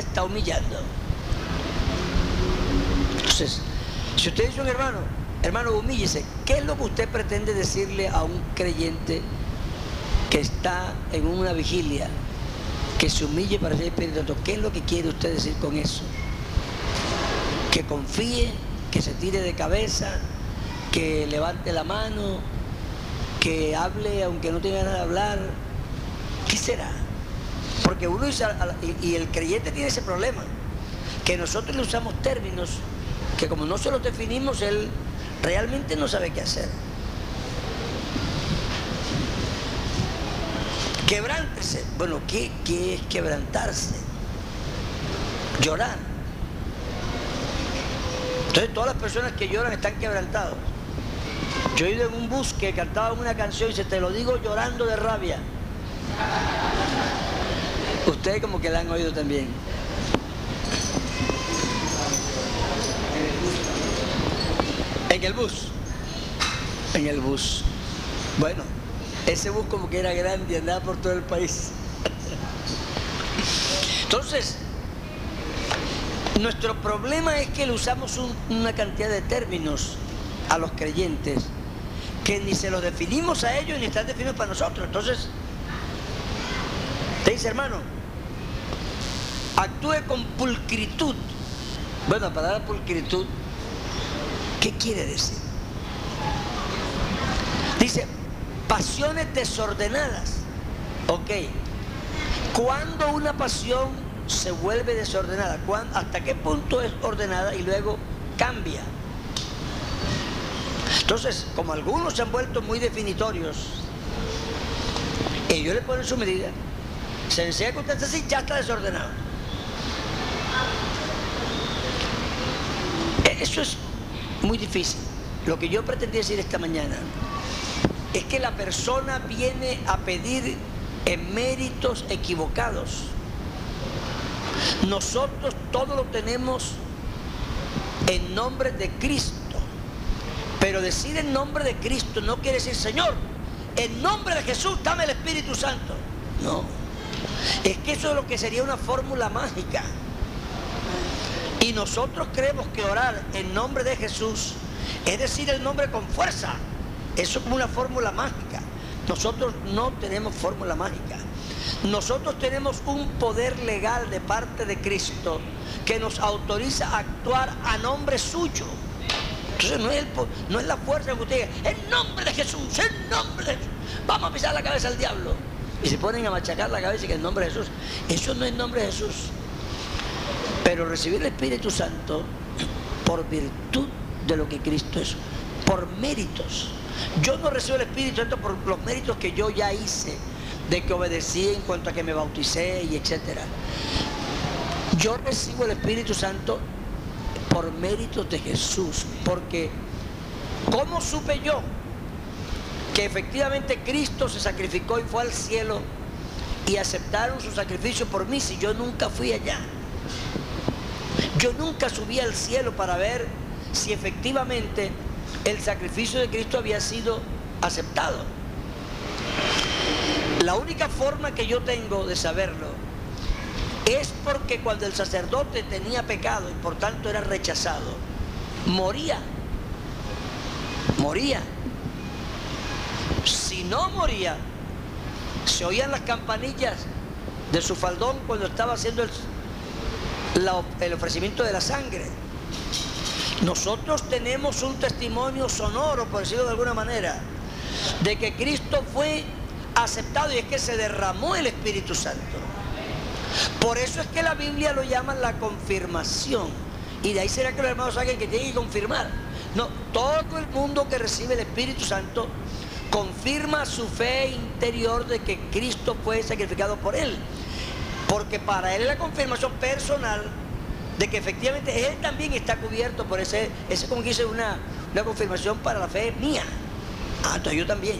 Está humillando. Entonces, si usted dice un hermano, hermano, humíllese, ¿qué es lo que usted pretende decirle a un creyente que está en una vigilia, que se humille para ser Espíritu Santo? ¿Qué es lo que quiere usted decir con eso? Que confíe, que se tire de cabeza, que levante la mano, que hable aunque no tenga nada de hablar. ¿Qué será? Porque uno dice, y el creyente tiene ese problema, que nosotros le usamos términos que como no se los definimos, él realmente no sabe qué hacer. Quebrántese. Bueno, ¿qué, qué es quebrantarse? Llorar. Entonces todas las personas que lloran están quebrantados. Yo he ido en un bus que cantaba una canción y se te lo digo llorando de rabia. Ustedes como que la han oído también. En el bus. En el bus. Bueno, ese bus como que era grande y andaba por todo el país. Entonces, nuestro problema es que le usamos una cantidad de términos a los creyentes que ni se los definimos a ellos ni están definidos para nosotros. Entonces, te dice hermano, actúe con pulcritud. Bueno, la palabra pulcritud, ¿qué quiere decir? Dice, pasiones desordenadas. Ok. ¿Cuándo una pasión se vuelve desordenada? ¿Hasta qué punto es ordenada y luego cambia? Entonces, como algunos se han vuelto muy definitorios, ellos le ponen su medida. Se enseña que usted así, ya está desordenado. Eso es muy difícil. Lo que yo pretendí decir esta mañana es que la persona viene a pedir en méritos equivocados. Nosotros todo lo tenemos en nombre de Cristo. Pero decir en nombre de Cristo no quiere decir, Señor, en nombre de Jesús, dame el Espíritu Santo. No. Es que eso es lo que sería una fórmula mágica. Y nosotros creemos que orar en nombre de Jesús es decir el nombre con fuerza. Eso es como una fórmula mágica. Nosotros no tenemos fórmula mágica. Nosotros tenemos un poder legal de parte de Cristo que nos autoriza a actuar a nombre suyo. Entonces no es, la fuerza que usted diga, en nombre de Jesús, en nombre de Jesús. Vamos a pisar la cabeza al diablo. Y se ponen a machacar la cabeza y en nombre de Jesús. Eso no es nombre de Jesús. Pero recibir el Espíritu Santo por virtud de lo que Cristo es, por méritos. Yo no recibo el Espíritu Santo por los méritos que yo ya hice, de que obedecí en cuanto a que me bauticé y etcétera. Yo recibo el Espíritu Santo por méritos de Jesús, porque ¿cómo supe yo que efectivamente Cristo se sacrificó y fue al cielo y aceptaron su sacrificio por mí si yo nunca fui allá? Yo nunca subí al cielo para ver si efectivamente el sacrificio de Cristo había sido aceptado. La única forma que yo tengo de saberlo es porque cuando el sacerdote tenía pecado y por tanto era rechazado, moría. Moría. Si no moría, se oían las campanillas de su faldón cuando estaba haciendo el, el ofrecimiento de la sangre. Nosotros tenemos un testimonio sonoro, por decirlo de alguna manera, de que Cristo fue aceptado y es que se derramó el Espíritu Santo. Por eso es que la Biblia lo llama la confirmación. Y de ahí será que los hermanos saben que tienen que confirmar. No, todo el mundo que recibe el Espíritu Santo confirma su fe interior de que Cristo fue sacrificado por él. Porque para él es la confirmación personal de que efectivamente él también está cubierto por ese, ese como dice, una, una confirmación para la fe mía. Ah, entonces yo también.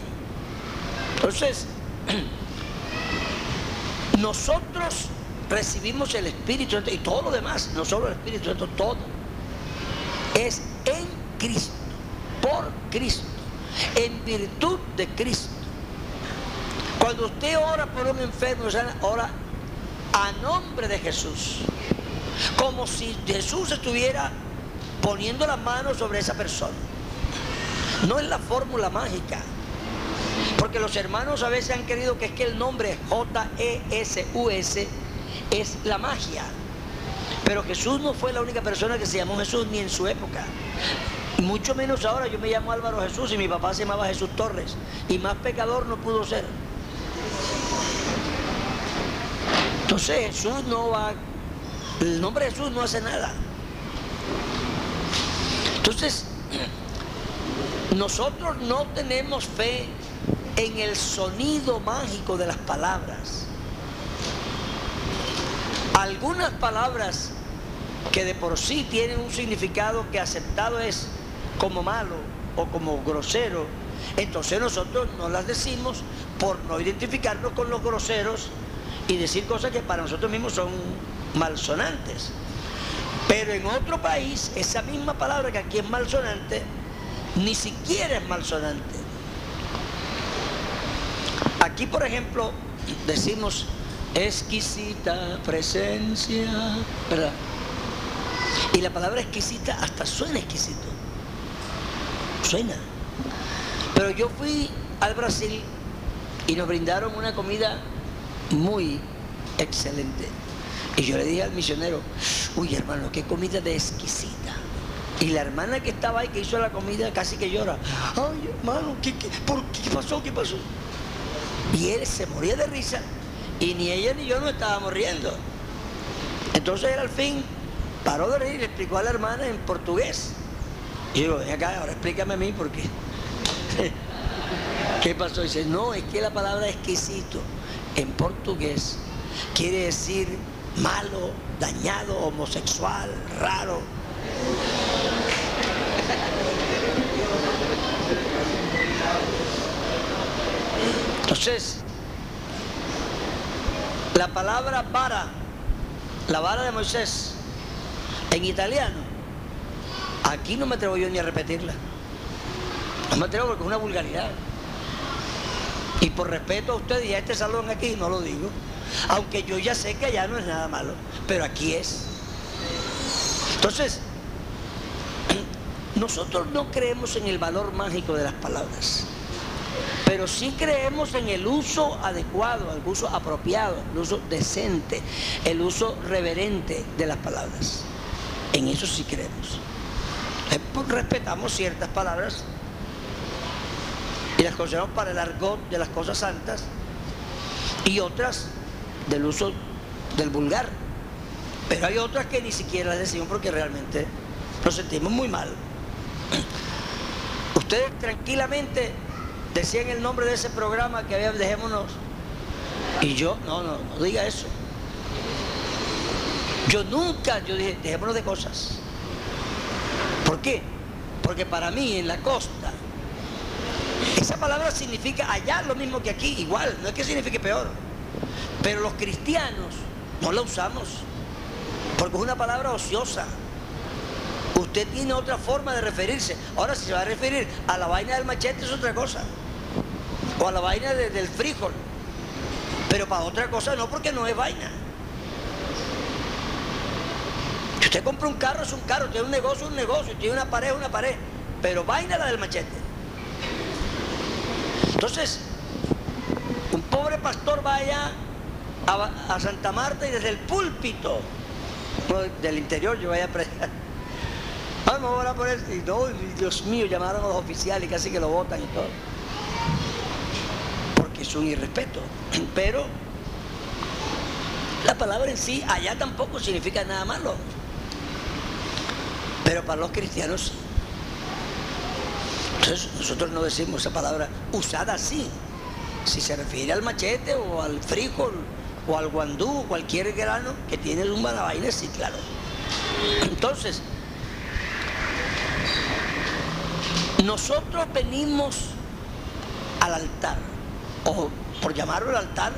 Entonces, nosotros recibimos el Espíritu y todo lo demás, no solo el Espíritu todo, es en Cristo, por Cristo, en virtud de Cristo. Cuando usted ora por un enfermo, ora a nombre de Jesús, como si Jesús estuviera poniendo la mano sobre esa persona. No es la fórmula mágica. Porque los hermanos a veces han querido que es que el nombre J-E-S-U-S es la magia. Pero Jesús no fue la única persona que se llamó Jesús ni en su época. Mucho menos ahora yo me llamo Álvaro Jesús y mi papá se llamaba Jesús Torres. Y más pecador no pudo ser. Entonces Jesús no va, el nombre de Jesús no hace nada. Entonces, nosotros no tenemos fe en el sonido mágico de las palabras. Algunas palabras que de por sí tienen un significado que aceptado es como malo o como grosero, entonces nosotros no las decimos por no identificarnos con los groseros y decir cosas que para nosotros mismos son malsonantes. Pero en otro país, esa misma palabra que aquí es malsonante, ni siquiera es malsonante. Aquí, por ejemplo, decimos exquisita presencia, ¿verdad? Y la palabra exquisita hasta suena exquisito. Suena. Pero yo fui al Brasil y nos brindaron una comida muy excelente. Y yo le dije al misionero, uy hermano, qué comida de exquisita. Y la hermana que estaba ahí, que hizo la comida, casi que llora. Ay, hermano, ¿qué, por qué pasó? ¿Qué pasó? Y él se moría de risa y ni ella ni yo no estábamos riendo. Entonces al fin paró de reír y le explicó a la hermana en portugués. Y yo, ven acá, ahora explícame a mí por qué. ¿Qué pasó? dice, no, es que la palabra exquisito en portugués quiere decir malo, dañado, homosexual, raro. Entonces, la palabra vara, la vara de Moisés, en italiano, aquí no me atrevo yo ni a repetirla. No me atrevo porque es una vulgaridad. Y por respeto a usted y a este salón aquí, no lo digo. Aunque yo ya sé que allá no es nada malo, pero aquí es. Entonces, nosotros no creemos en el valor mágico de las palabras pero sí creemos en el uso adecuado, el uso apropiado, el uso decente, el uso reverente de las palabras. En eso sí creemos. Eh, pues, respetamos ciertas palabras las consideramos para el argot de las cosas santas y otras del uso del vulgar. Pero hay otras que ni siquiera las decimos porque realmente nos sentimos muy mal. Ustedes tranquilamente decían el nombre de ese programa que había, dejémonos. Y yo, no, no, no diga eso. Yo nunca, yo dije, dejémonos de cosas. ¿Por qué? Porque para mí en la costa, esa palabra significa allá lo mismo que aquí, igual, no es que signifique peor. Pero los cristianos no la usamos, porque es una palabra ociosa. Usted tiene otra forma de referirse. Ahora, si se va a referir a la vaina del machete, es otra cosa o a la vaina del frijol. Pero para otra cosa no, porque no es vaina. Si usted compra un carro, es un carro, tiene un negocio, un negocio, tiene una pared, una pared. Pero vaina la del machete. Entonces, un pobre pastor va allá a, Santa Marta y desde el púlpito del interior yo vaya a predicar. Vamos a orar por él. Y no, Dios mío, llamaron a los oficiales y casi que lo votan y todo es un irrespeto. Pero la palabra en sí allá tampoco significa nada malo. Pero para los cristianos Entonces nosotros no decimos esa palabra usada así. Si se refiere al machete o al frijol o al guandú o cualquier grano que tiene una vaina, sí, claro. Entonces, nosotros venimos al altar, o por llamarlo el altar,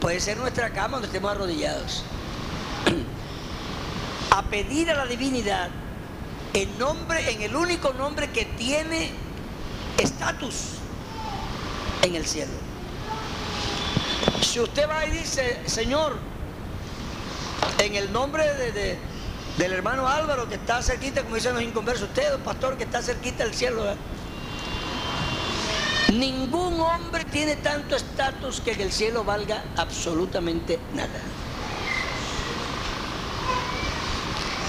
puede ser nuestra cama donde estemos arrodillados, a pedir a la divinidad en nombre, en el único nombre que tiene estatus en el cielo. Si usted va y dice, Señor, en el nombre de, del hermano Álvaro que está cerquita, como dicen los inconversos, usted, pastor, que está cerquita del cielo, ningún hombre tiene tanto estatus que en el cielo valga absolutamente nada.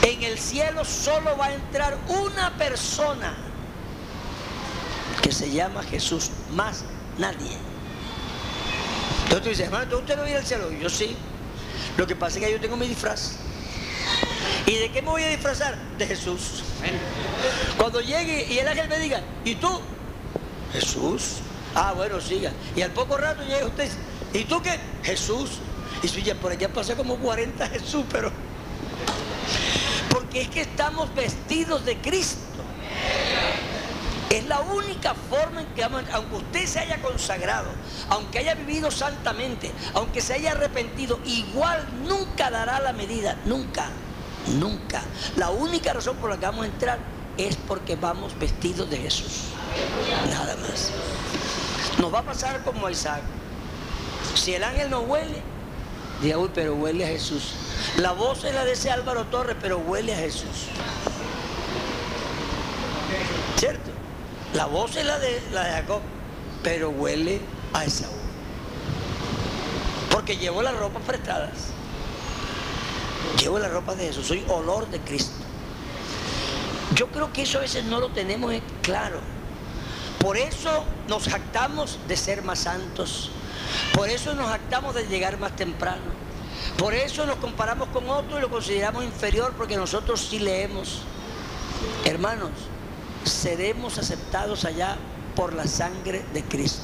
En el cielo solo va a entrar una persona que se llama Jesús, más nadie. Entonces tú dices, hermano, ¿usted no viene al cielo? yo sí. Lo que pasa es que yo tengo mi disfraz. ¿Y de qué me voy a disfrazar? De Jesús. Cuando llegue y el ángel me diga, ¿y tú? Jesús. Ah, bueno, siga. Y al poco rato llega usted, ¿y tú qué? Jesús. Y si ya por allá pasé como 40 Jesús, pero... Porque es que estamos vestidos de Cristo. Es la única forma en que, aunque usted se haya consagrado, aunque haya vivido santamente, aunque se haya arrepentido, igual nunca dará la medida, nunca, nunca. La única razón por la que vamos a entrar es porque vamos vestidos de Jesús. Nada más. Nos va a pasar como a Isaac. Si el ángel no huele, diga, uy, pero huele a Jesús. La voz es la de ese Álvaro Torres, pero huele a Jesús. ¿Cierto? La voz es la de, la de Jacob, pero huele a Esaú. Porque llevo las ropas prestadas. Llevo la ropa de Jesús, soy olor de Cristo. Yo creo que eso a veces no lo tenemos claro. Por eso nos jactamos de ser más santos. Por eso nos jactamos de llegar más temprano. Por eso nos comparamos con otros y lo consideramos inferior porque nosotros sí leemos. Hermanos, seremos aceptados allá por la sangre de Cristo.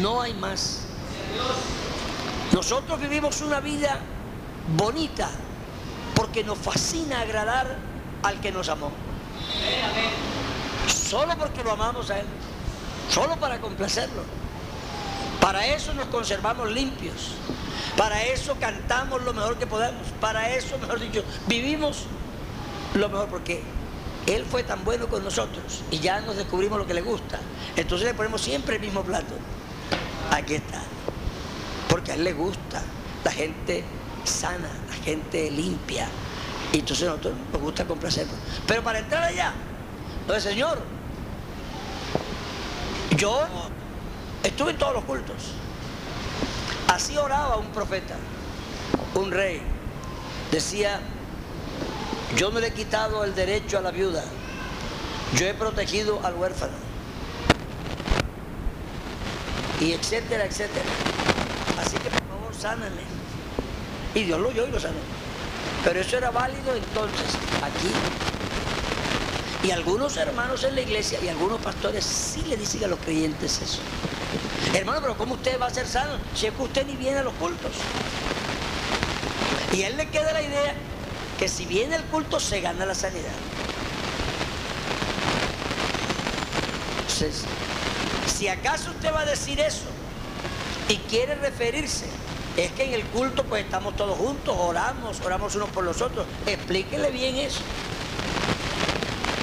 No hay más. Nosotros vivimos una vida bonita porque nos fascina agradar al que nos amó. Solo porque lo amamos a Él. Solo para complacerlo. Para eso nos conservamos limpios. Para eso cantamos lo mejor que podamos. Para eso, mejor dicho, vivimos lo mejor porque él fue tan bueno con nosotros y ya nos descubrimos lo que le gusta. Entonces le ponemos siempre el mismo plato. Aquí está. Porque a él le gusta la gente sana, la gente limpia. Y entonces a nosotros nos gusta complacerlo. Pero para entrar allá, entonces Señor, yo estuve en todos los cultos. Así oraba un profeta, un rey. Decía, yo no le he quitado el derecho a la viuda. Yo he protegido al huérfano. Y etcétera, etcétera. Así que por favor, sáname. Y Dios lo oyó y lo sanó. Pero eso era válido entonces aquí. Y algunos hermanos en la iglesia y algunos pastores sí le dicen a los creyentes eso. Hermano, pero ¿cómo usted va a ser sano si es que usted ni viene a los cultos? Y él le queda la idea que si viene el culto se gana la sanidad. Entonces, si acaso usted va a decir eso y quiere referirse, es que en el culto pues estamos todos juntos, oramos, oramos unos por los otros, explíquele bien eso.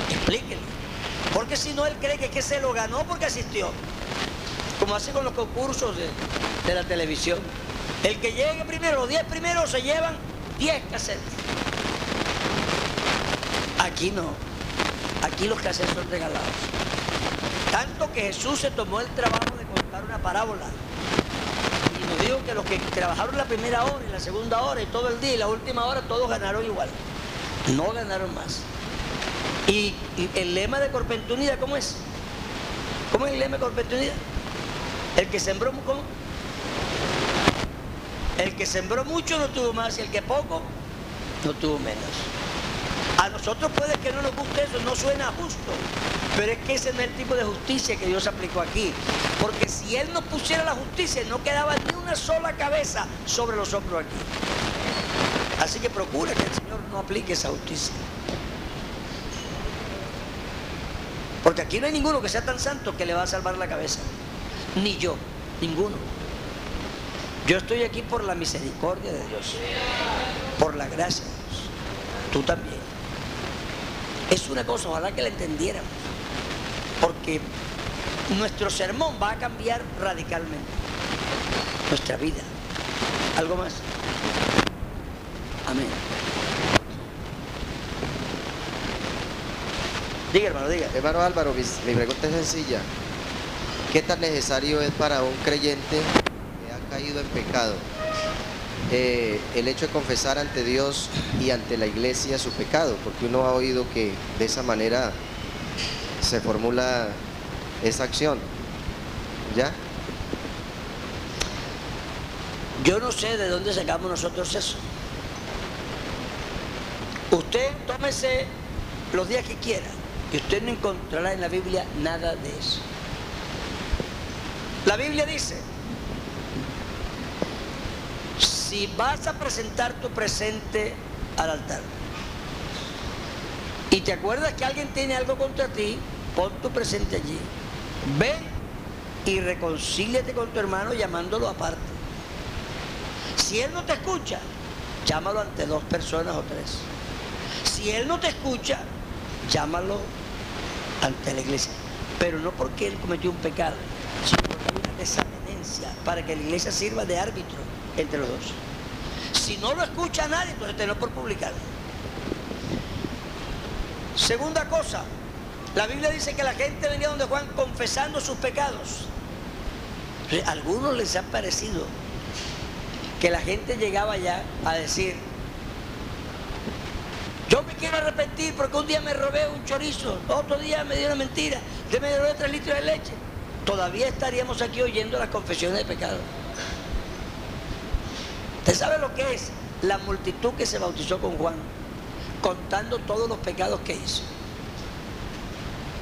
Explíquele. Porque si no, él cree que, que se lo ganó porque asistió. Como hace con los concursos de, de la televisión. El que llegue primero, los 10 primeros se llevan 10 cassettes. Aquí no. Aquí los cassettes son regalados. Tanto que Jesús se tomó el trabajo de contar una parábola. Y nos dijo que los que trabajaron la primera hora y la segunda hora y todo el día y la última hora, todos ganaron igual. No ganaron más. Y, el lema de Corpentunida, ¿cómo es? ¿Cómo es el lema de? El que sembró, ¿cómo? El que sembró mucho no tuvo más y el que poco no tuvo menos. Nosotros puede que no nos guste eso, no suena justo. Pero es que ese no es el tipo de justicia que Dios aplicó aquí. Porque si Él no pusiera la justicia, no quedaba ni una sola cabeza sobre los hombros aquí. Así que procura que el Señor no aplique esa justicia. Porque aquí no hay ninguno que sea tan santo que le va a salvar la cabeza. Ni yo, ninguno. Yo estoy aquí por la misericordia de Dios, por la gracia de Dios. Tú también. Es una cosa, ojalá que la entendiéramos. Porque nuestro sermón va a cambiar radicalmente. Nuestra vida. ¿Algo más? Amén. Diga, hermano, diga. Hermano Álvaro, mi pregunta es sencilla. ¿Qué tan necesario es para un creyente que ha caído en pecado eh, el hecho de confesar ante Dios y ante la iglesia su pecado? Porque uno ha oído que de esa manera se formula esa acción. ¿Ya? Yo no sé de dónde sacamos nosotros eso. Usted tómese los días que quiera y usted no encontrará en la Biblia nada de eso. La Biblia dice, si vas a presentar tu presente al altar y te acuerdas que alguien tiene algo contra ti, pon tu presente allí. Ve y reconcíliate con tu hermano llamándolo aparte. Si él no te escucha, llámalo ante dos personas o tres. Si él no te escucha, llámalo ante la iglesia. Pero no porque él cometió un pecado, sino porque hay una desavenencia para que la iglesia sirva de árbitro entre los dos. Si no lo escucha nadie, entonces tenlo por publicarlo. Segunda cosa, la Biblia dice que la gente venía donde Juan confesando sus pecados. A algunos les ha parecido que la gente llegaba allá a decir, yo me quiero arrepentir porque un día me robé un chorizo, otro día me dio una mentira, yo me robé tres litros de leche. Todavía estaríamos aquí oyendo las confesiones de pecado. ¿Usted sabe lo que es la multitud que se bautizó con Juan? Contando todos los pecados que hizo.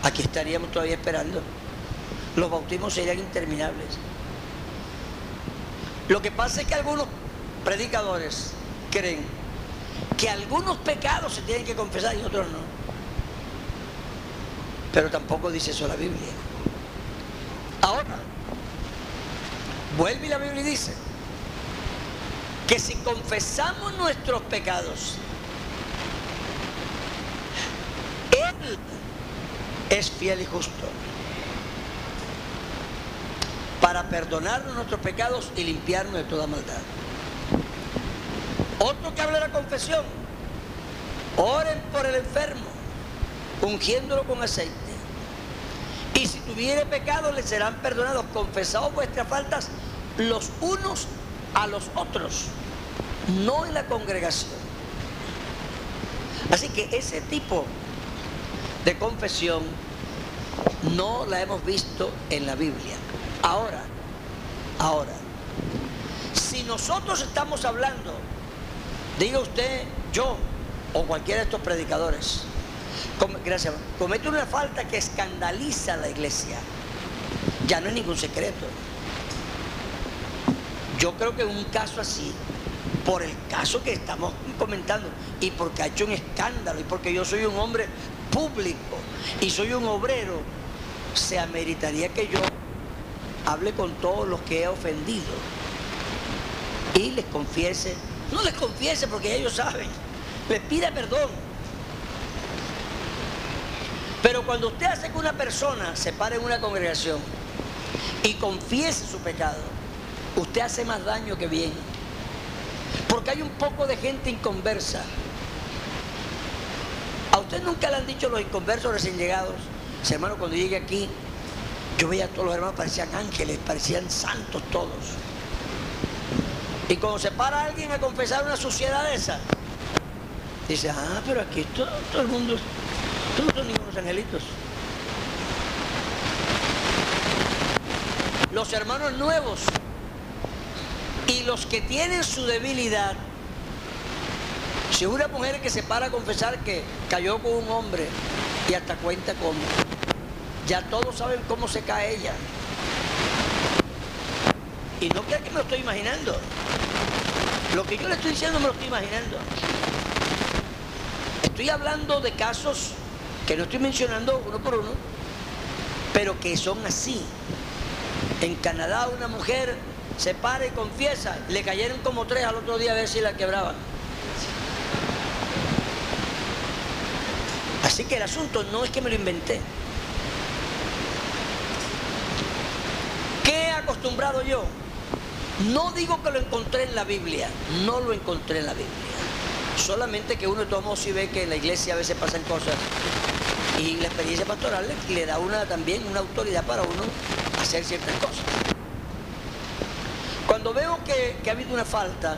Aquí estaríamos todavía esperando. Los bautismos serían interminables. Lo que pasa es que algunos predicadores creen que algunos pecados se tienen que confesar y otros no. Pero tampoco dice eso la Biblia. Ahora, vuelve y la Biblia dice que si confesamos nuestros pecados, Él es fiel y justo para perdonarnos nuestros pecados y limpiarnos de toda maldad. Otro que habla de la confesión, oren por el enfermo, ungiéndolo con aceite. Y si tuviere pecado, le serán perdonados. Confesados vuestras faltas los unos a los otros, no en la congregación. Así que ese tipo de confesión no la hemos visto en la Biblia. Ahora, ahora, si nosotros estamos hablando, diga usted, yo o cualquiera de estos predicadores, gracias, comete una falta que escandaliza a la iglesia, ya no es ningún secreto. Yo creo que en un caso así, por el caso que estamos comentando, y porque ha hecho un escándalo, y porque yo soy un hombre público y soy un obrero, se ameritaría que yo hable con todos los que he ofendido y les confiese, no les confiese porque ellos saben, les pida perdón. Pero cuando usted hace que una persona se pare en una congregación y confiese su pecado, usted hace más daño que bien. Porque hay un poco de gente inconversa. ¿A usted nunca le han dicho los inconversos recién llegados? hermano, cuando llegué aquí, yo veía a todos los hermanos, parecían ángeles, parecían santos todos. Y cuando se para alguien a confesar una suciedad esa, dice, ah, pero aquí todo, todo el mundo, todos son ningunos angelitos. Los hermanos nuevos los que tienen su debilidad, si una mujer que se para a confesar que cayó con un hombre y hasta cuenta cómo, ya todos saben cómo se cae ella. Y no crean que me lo estoy imaginando. Lo que yo le estoy diciendo me lo estoy imaginando. Estoy hablando de casos que no estoy mencionando uno por uno, pero que son así. En Canadá una mujer se para y confiesa, le cayeron como tres al otro día a ver si la quebraban. Así que el asunto no es que me lo inventé. ¿Qué he acostumbrado yo? No digo que lo encontré en la Biblia, no lo encontré en la Biblia. Solamente que uno tomó si ve que en la iglesia a veces pasan cosas y la experiencia pastoral le, da una también una autoridad para uno hacer ciertas cosas. Cuando veo que, ha habido una falta,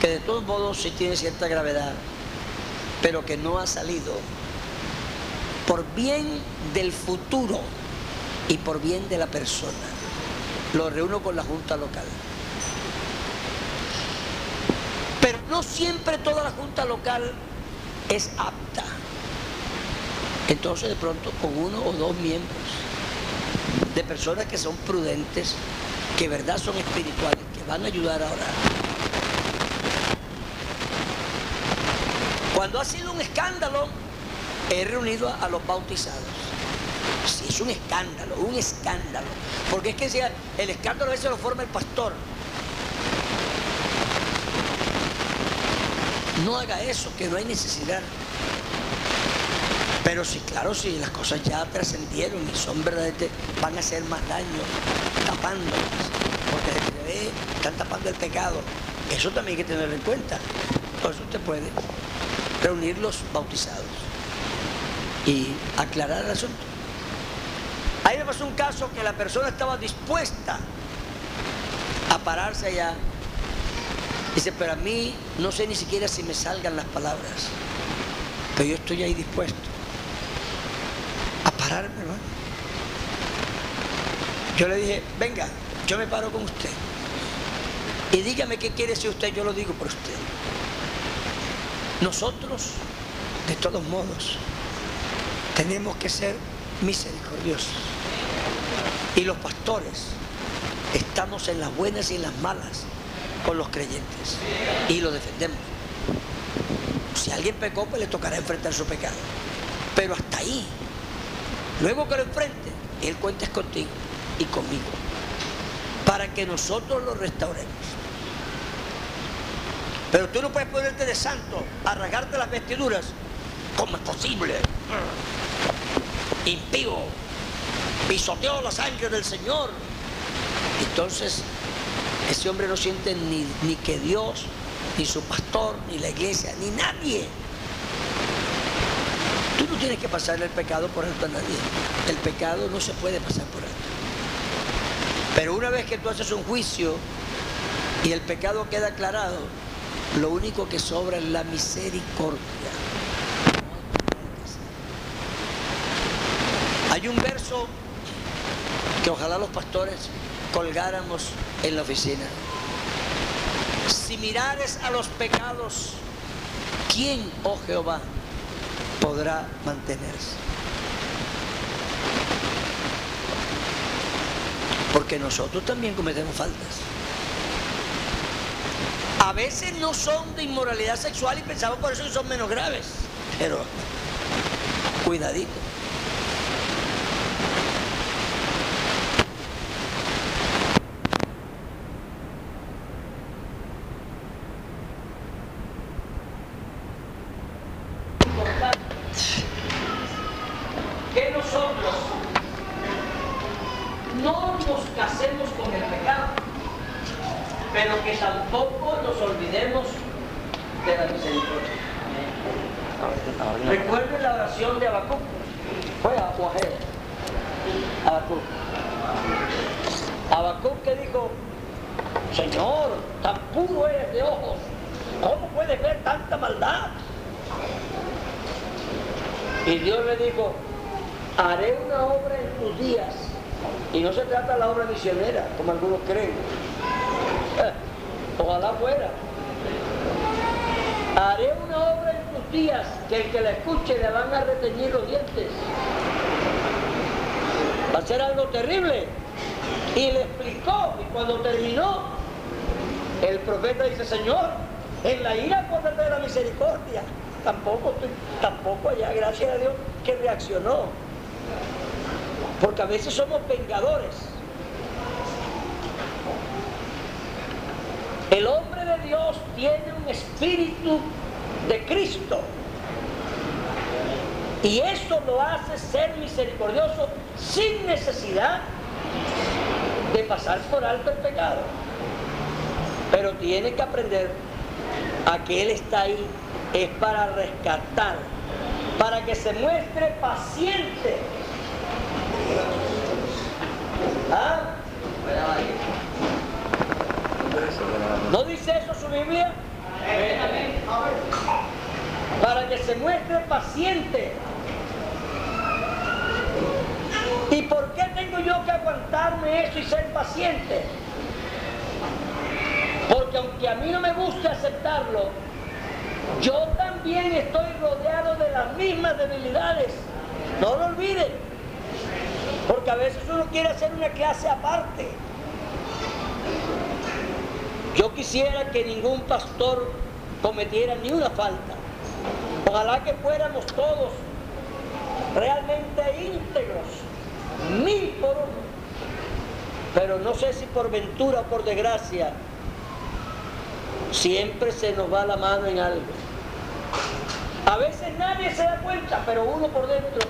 que de todos modos sí tiene cierta gravedad, pero que no ha salido, por bien del futuro y por bien de la persona, lo reúno con la Junta Local. Pero no siempre toda la Junta Local es apta. Entonces de pronto con uno o dos miembros de personas que son prudentes, que verdad son espirituales, que van a ayudar a orar. Cuando ha sido un escándalo, he reunido a, los bautizados. Sí, es un escándalo, un escándalo. Porque es que el escándalo a veces lo forma el pastor. No haga eso, que no hay necesidad. Pero sí, claro, si las cosas ya trascendieron y son verdaderamente, van a hacer más daño tapándolas, porque se ve, están tapando el pecado. Eso también hay que tenerlo en cuenta. Eso usted puede reunir los bautizados y aclarar el asunto. Ahí me pasó un caso que la persona estaba dispuesta a pararse allá. Dice, pero a mí no sé ni siquiera si me salgan las palabras, pero yo estoy ahí dispuesto Yo le dije, venga, yo me paro con usted. Y dígame qué quiere decir usted, yo lo digo por usted. Nosotros, de todos modos, tenemos que ser misericordiosos. Y los pastores estamos en las buenas y en las malas con los creyentes y lo defendemos. Si alguien pecó, pues le tocará enfrentar su pecado. Pero hasta ahí, luego que lo enfrente, Él cuenta contigo y conmigo, para que nosotros lo restauremos. Pero tú no puedes ponerte de santo a rasgarte las vestiduras. ¿Cómo es posible? Impío. Pisoteó la sangre del Señor. Entonces, ese hombre no siente ni, ni que Dios, ni su pastor, ni la iglesia, ni nadie. Tú tienes que pasarle el pecado por alto a nadie. El pecado no se puede pasar por alto. Pero una vez que tú haces un juicio y el pecado queda aclarado, lo único que sobra es la misericordia. Hay un verso que ojalá los pastores colgáramos en la oficina. Si mirares a los pecados, ¿quién, oh Jehová, podrá mantenerse? Porque nosotros también cometemos faltas a veces no son de inmoralidad sexual y pensamos por eso que son menos graves. Pero cuidadito. como algunos creen. Eh, ojalá fuera. Haré una obra en tus días que el que la escuche le van a reteñir los dientes. Va a ser algo terrible. Y le explicó, y cuando terminó, el profeta dice, Señor, en la ira acuérdate de la misericordia. Tampoco, tampoco allá, gracias a Dios, que reaccionó. Porque a veces somos vengadores. El hombre de Dios tiene un espíritu de Cristo. Y eso lo hace ser misericordioso sin necesidad de pasar por alto el pecado. Pero tiene que aprender a que Él está ahí, es para rescatar, para que se muestre paciente. ¿Ah? ¿No eso su Biblia? Para que se muestre paciente. ¿Y por qué tengo yo que aguantarme eso y ser paciente? Porque aunque a mí no me guste aceptarlo, yo también estoy rodeado de las mismas debilidades. No lo olviden. Porque a veces uno quiere hacer una clase aparte. Yo quisiera que ningún pastor cometiera ni una falta. Ojalá que fuéramos todos realmente íntegros, mil por uno. Pero no sé si por ventura o por desgracia, siempre se nos va la mano en algo. A veces nadie se da cuenta, pero uno por dentro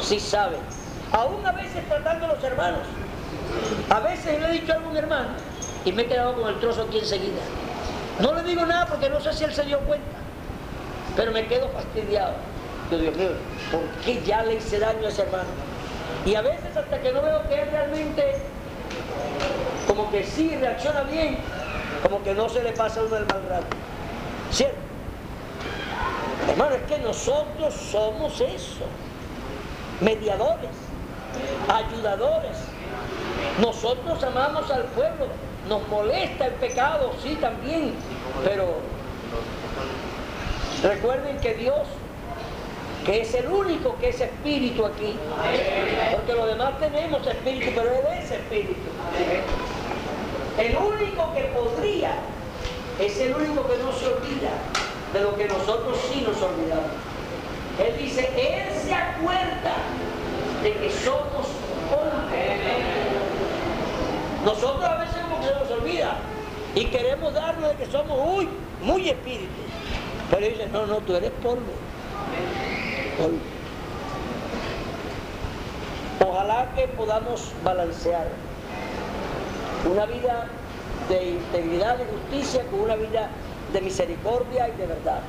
sí sabe. Aún a veces tratando a los hermanos. A veces le he dicho a algún hermano y me he quedado con el trozo aquí enseguida. No le digo nada porque no sé si él se dio cuenta, pero me quedo fastidiado. Yo digo, mío, ¿por qué ya le hice daño a ese hermano? Y a veces hasta que no veo que él realmente, como que sí reacciona bien, como que no se le pasa uno el mal rato. ¿Cierto? Hermano, es que nosotros somos eso, mediadores, ayudadores. Nosotros amamos al pueblo, nos molesta el pecado, sí también, pero recuerden que Dios, que es el único que es espíritu aquí, porque los demás tenemos espíritu, pero Él es espíritu. El único que podría, es el único que no se olvida de lo que nosotros sí nos olvidamos. Él dice, Él se acuerda de que somos hombres. Nosotros a veces nos olvida y queremos darnos de que somos uy, muy espíritu. Pero dice, no, no, tú eres polvo. Ojalá que podamos balancear una vida de integridad y justicia con una vida de misericordia y de verdad.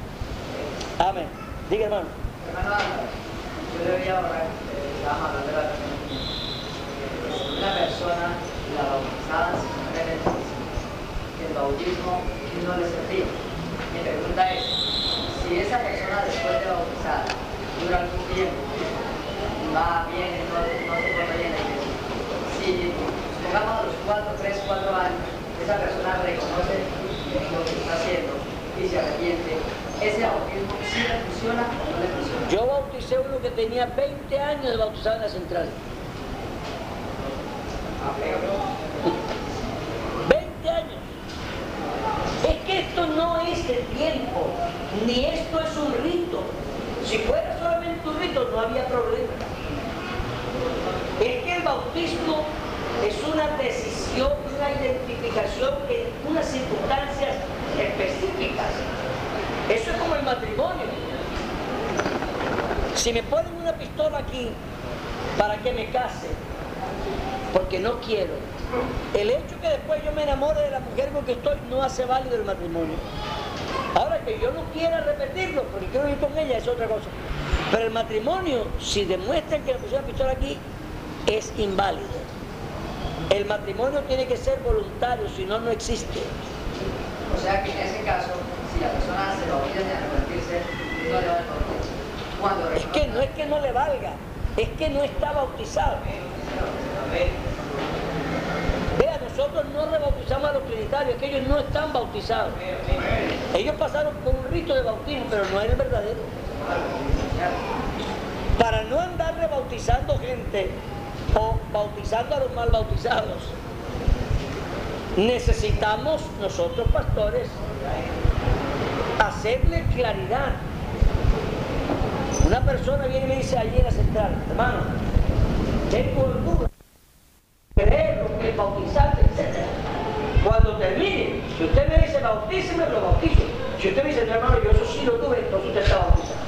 Amén. Diga hermano. Hermano, yo debería estábamos hablando de la persona, la bautizada, se muere en el bautismo, no le servía. Mi pregunta es, si esa persona después de bautizada dura algún tiempo, va bien, no, no se porta bien la iglesia, si supongamos a los 4, 3, 4 años, esa persona reconoce lo que está haciendo y se arrepiente, ¿ese bautismo sí le funciona o no le funciona? Yo bauticé uno que tenía 20 años de bautizado en la central. 20 años. Es que esto no es el tiempo, ni esto es un rito. Si fuera solamente un rito no había problema. Es que el bautismo es una decisión, una identificación en unas circunstancias específicas. Eso es como el matrimonio. Si me ponen una pistola aquí para que me case, porque no quiero, el hecho que después yo me enamore de la mujer con que estoy no hace válido el matrimonio. Ahora que yo no quiera repetirlo porque quiero ir con ella es otra cosa. Pero el matrimonio, si demuestran que le pusieron la pistola aquí, es inválido. El matrimonio tiene que ser voluntario, si no, no existe. O sea que en ese caso, si la persona se bautiza sin arrepentirse, no le va a. Cuando Es que no es que no le valga, es que no está bautizado. Nosotros no rebautizamos a los trinitarios, que ellos no están bautizados. Ellos pasaron por un rito de bautismo, pero no es el verdadero. Para no andar rebautizando gente, o bautizando a los mal bautizados. Necesitamos nosotros pastores hacerle claridad. Una persona viene y me dice allí en la central, hermano, tengo duda, creer lo que es bautizarse, etc. Cuando termine, si usted me dice bautíceme, lo bautizo. Si usted me dice, no, hermano, yo eso sí lo tuve, entonces usted está bautizado.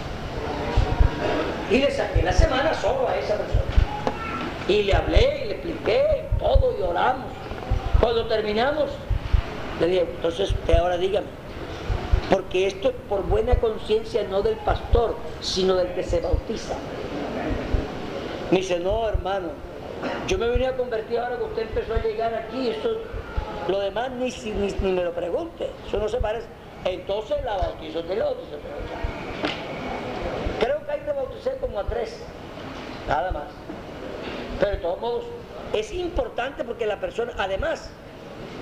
Y le saqué la semana solo a esa persona. Y le hablé y le expliqué todo y oramos. Cuando terminamos, le dije, entonces usted ahora dígame, porque esto es por buena conciencia no del pastor, sino del que se bautiza. Me dice, no hermano, yo me venía a convertir ahora que usted empezó a llegar aquí, eso, lo demás ni, ni, ni me lo pregunte, eso no se parece. Entonces la bautizo, te lo bautizo. Creo que hay que bautizar como a tres, nada más. Pero de todos modos, es importante porque la persona, además,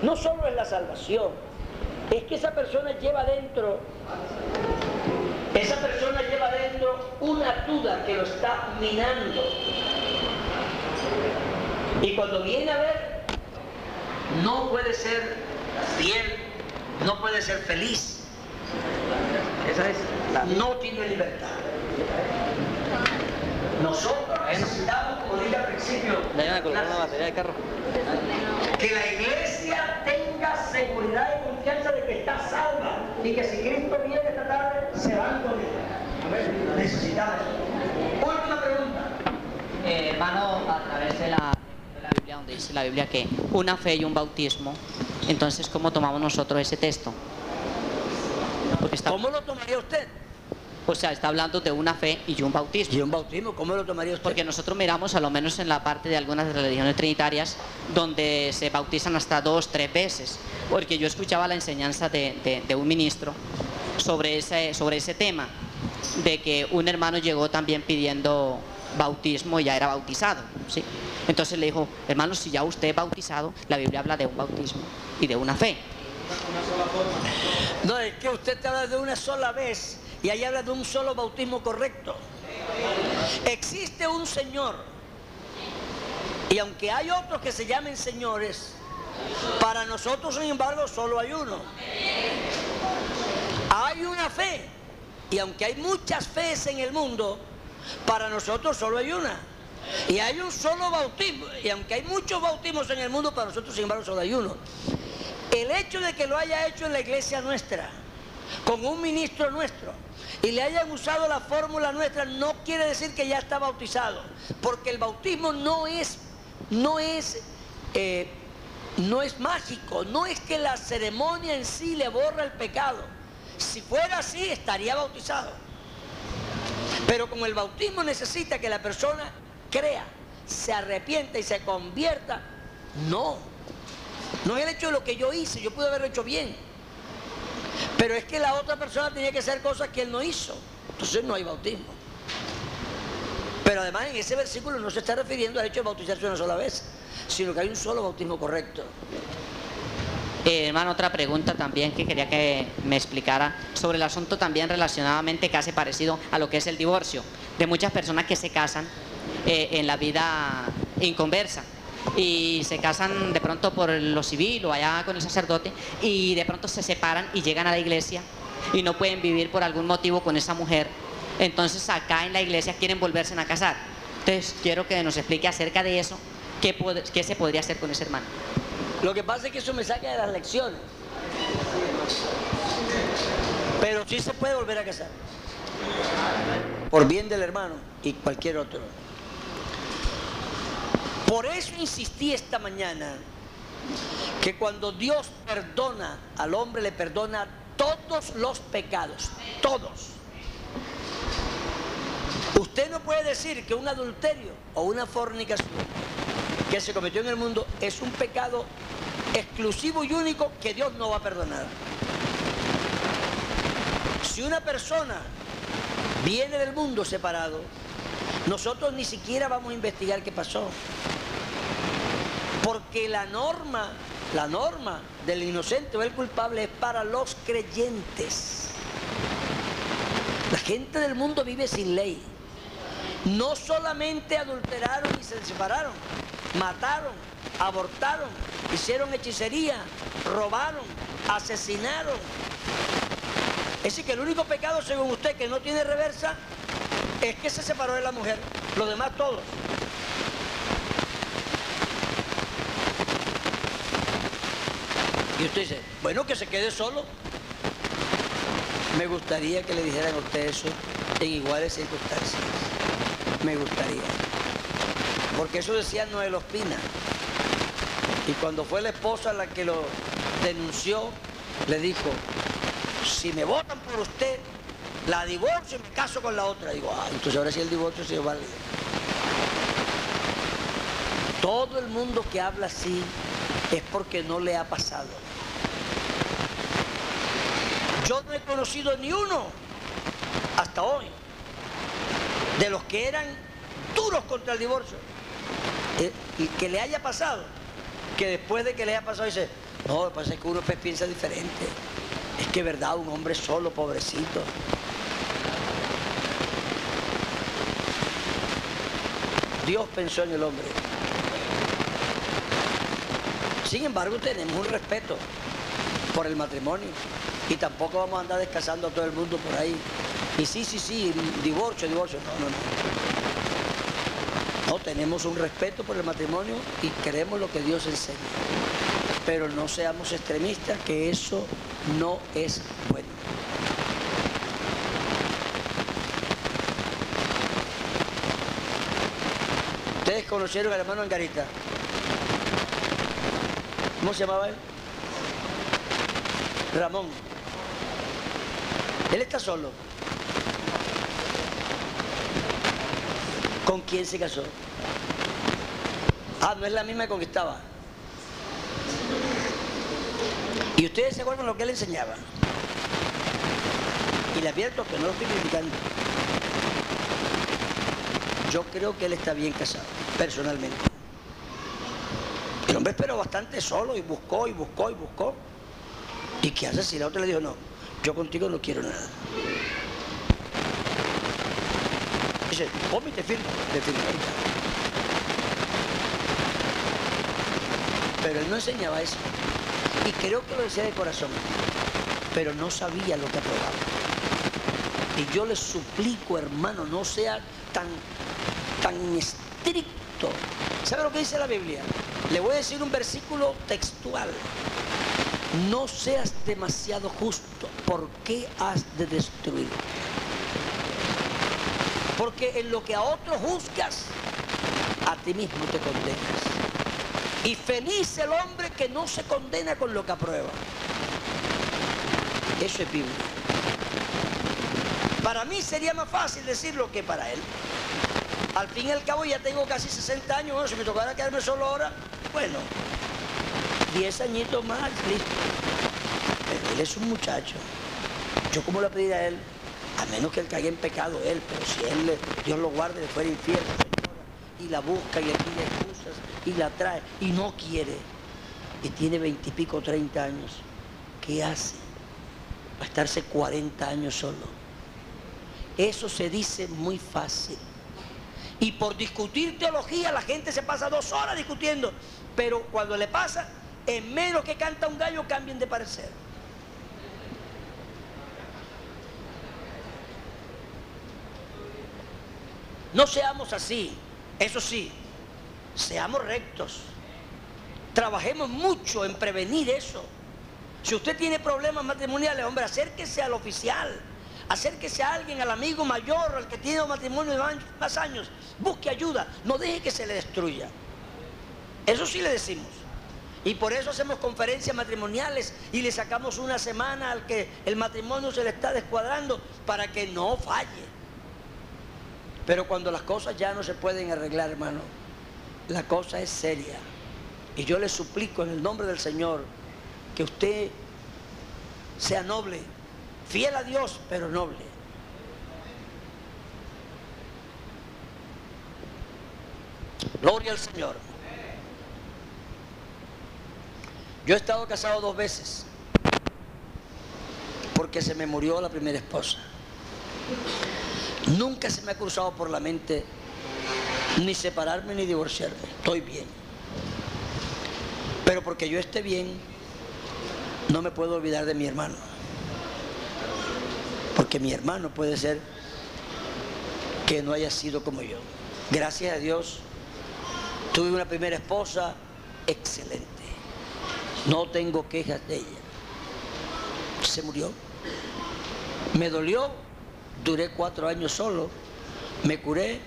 no solo es la salvación, es que esa persona lleva dentro, esa persona lleva dentro una duda que lo está minando. Y cuando viene a ver, no puede ser fiel, no puede ser feliz. Esa es la... No tiene libertad. Nosotros necesitamos, como dije al principio, batería de carro. que la iglesia tenga seguridad y confianza de que está salva y que si Cristo viene esta tarde, se van con él. Necesitamos. Última pregunta. Eh, hermano, a través de la Biblia, donde dice la Biblia que una fe y un bautismo, entonces, ¿cómo tomamos nosotros ese texto? Porque está, ¿Cómo lo tomaría usted? o sea, está hablando de una fe y un bautismo. ¿Y un bautismo? ¿Cómo lo tomaría usted? Porque nosotros miramos, a lo menos en la parte de algunas religiones trinitarias, donde se bautizan hasta dos, tres veces. Porque yo escuchaba la enseñanza de, de- de un ministro sobre ese, sobre ese tema, de que un hermano llegó también pidiendo bautismo y ya era bautizado. ¿sí? Entonces le dijo, hermano, si ya usted es bautizado, la Biblia habla de un bautismo y de una fe. No, es que usted te habla de una sola vez y ahí habla de un solo bautismo correcto. Existe un Señor y aunque hay otros que se llamen señores, para nosotros sin embargo solo hay uno. Hay una fe y aunque hay muchas fees en el mundo, para nosotros solo hay una. Y hay un solo bautismo y aunque hay muchos bautismos en el mundo, para nosotros sin embargo solo hay uno. El hecho de que lo haya hecho en la iglesia nuestra, con un ministro nuestro, y le hayan usado la fórmula nuestra, no quiere decir que ya está bautizado, porque el bautismo no es, no es, eh, no es mágico, no es que la ceremonia en sí le borra el pecado. Si fuera así, estaría bautizado. Pero como el bautismo necesita que la persona crea, se arrepienta y se convierta, no. No es el hecho de lo que yo hice, yo pude haberlo hecho bien. Pero es que la otra persona tenía que hacer cosas que él no hizo. Entonces no hay bautismo. Pero además en ese versículo no se está refiriendo al hecho de bautizarse una sola vez, sino que hay un solo bautismo correcto. Eh, hermano, otra pregunta también que quería que me explicara sobre el asunto también relacionadamente casi parecido a lo que es el divorcio, de muchas personas que se casan eh, en la vida inconversa y se casan de pronto por lo civil o allá con el sacerdote y de pronto se separan y llegan a la iglesia y no pueden vivir por algún motivo con esa mujer. Entonces acá en la iglesia quieren volverse a casar. Entonces quiero que nos explique acerca de eso, qué, qué se podría hacer con ese hermano. Lo que pasa es que eso me saca de las lecciones. Pero sí se puede volver a casar. Por bien del hermano y cualquier otro. Por eso insistí esta mañana que cuando Dios perdona al hombre le perdona todos los pecados, todos. Usted no puede decir que un adulterio o una fornicación que se cometió en el mundo es un pecado exclusivo y único que Dios no va a perdonar. Si una persona viene del mundo separado, nosotros ni siquiera vamos a investigar qué pasó. Porque la norma, la norma del inocente o el culpable es para los creyentes. La gente del mundo vive sin ley. no solamente adulteraron y se separaron, mataron, abortaron, hicieron hechicería, robaron, asesinaron. Es decir, que el único pecado, según usted, que no tiene reversa, es que se separó de la mujer. Los demás todos. Y usted dice, bueno, que se quede solo. Me gustaría que le dijeran a usted eso en iguales circunstancias. Me gustaría. Porque eso decía Noel Ospina. Y cuando fue la esposa la que lo denunció, le dijo, si me votan por usted, la divorcio y me caso con la otra. Digo, ah, entonces ahora sí el divorcio se vale. Todo el mundo que habla así es porque no le ha pasado. Yo no he conocido ni uno hasta hoy de los que eran duros contra el divorcio eh, y que le haya pasado, que después de que le haya pasado dice, no, lo que pasa que uno pues piensa diferente. Es que verdad, un hombre solo, pobrecito. Dios pensó en el hombre. Sin embargo, tenemos un respeto por el matrimonio y tampoco vamos a andar descasando a todo el mundo por ahí. Y sí, sí, sí, divorcio, divorcio. No, no, no. No, tenemos un respeto por el matrimonio y queremos lo que Dios enseña. Pero no seamos extremistas, que eso no es bueno. Ustedes conocieron al hermano Angarita. ¿Cómo se llamaba él? Ramón. Él está solo. ¿Con quién se casó? Ah, no es la misma con que estaba. Y ustedes se acuerdan lo que él enseñaba. Y le advierto que no lo estoy criticando. Yo creo que él está bien casado, personalmente. Hombre esperó bastante solo y buscó y buscó y buscó. ¿Y qué hace si la otra le dijo, no, yo contigo no quiero nada? Dice, ponme te firmo, te firmo. Pero él no enseñaba eso. Y creo que lo decía de corazón. Pero no sabía lo que aprobaba. Y yo le suplico, hermano, no sea tan, tan estricto. ¿Sabe lo que dice la Biblia? Le voy a decir un versículo textual. No seas demasiado justo. ¿Por qué has de destruir? Porque en lo que a otros juzgas, a ti mismo te condenas. Y feliz el hombre que no se condena con lo que aprueba. Eso es Biblia. Para mí sería más fácil decirlo que para él. Al fin y al cabo ya tengo casi 60 años. Bueno, si me tocara quedarme solo ahora, bueno, 10 añitos más, listo. Pero él es un muchacho. Yo como le pedir a él, a menos que él caiga en pecado él, pero si él, Dios lo guarde de fuera infierno, señora, y la busca y le pide excusas y la trae y no quiere, y tiene veintipico, treinta años, ¿qué hace? Va estarse 40 años solo. Eso se dice muy fácil. Y por discutir teología la gente se pasa dos horas discutiendo, pero cuando le pasa, en menos que canta un gallo, cambien de parecer. No seamos así, eso sí, seamos rectos. Trabajemos mucho en prevenir eso. Si usted tiene problemas matrimoniales, hombre, acérquese al oficial, acérquese a alguien, al amigo mayor, al que tiene un matrimonio de más años, busque ayuda, no deje que se le destruya. Eso sí le decimos. Y por eso hacemos conferencias matrimoniales y le sacamos una semana al que el matrimonio se le está descuadrando para que no falle. Pero cuando las cosas ya no se pueden arreglar, hermano, la cosa es seria. Y yo le suplico en el nombre del Señor que usted sea noble, fiel a Dios, pero noble. Gloria al Señor. Yo he estado casado dos veces porque se me murió la primera esposa. Nunca se me ha cruzado por la mente ni separarme ni divorciarme. Estoy bien. Pero porque yo esté bien, no me puedo olvidar de mi hermano. Porque mi hermano puede ser que no haya sido como yo. Gracias a Dios, tuve una primera esposa excelente. No tengo quejas de ella. Se murió. Me dolió. Duré cuatro años solo. Me curé.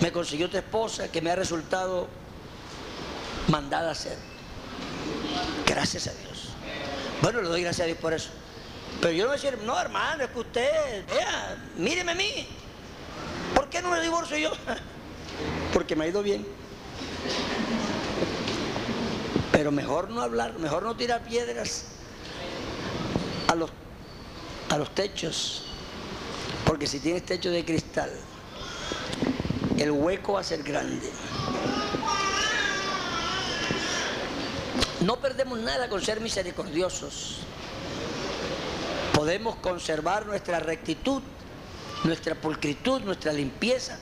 Me consiguió otra esposa que me ha resultado mandada a ser. Gracias a Dios. Bueno, le doy gracias a Dios por eso. Pero yo no voy a decir, no, hermano, es que usted, vea, míreme a mí. ¿Por qué no me divorcio yo? Porque me ha ido bien. Pero mejor no hablar, mejor no tirar piedras a los, a los techos. Porque si tienes techo de cristal, el hueco va a ser grande. No perdemos nada con ser misericordiosos. Podemos conservar nuestra rectitud, nuestra pulcritud, nuestra limpieza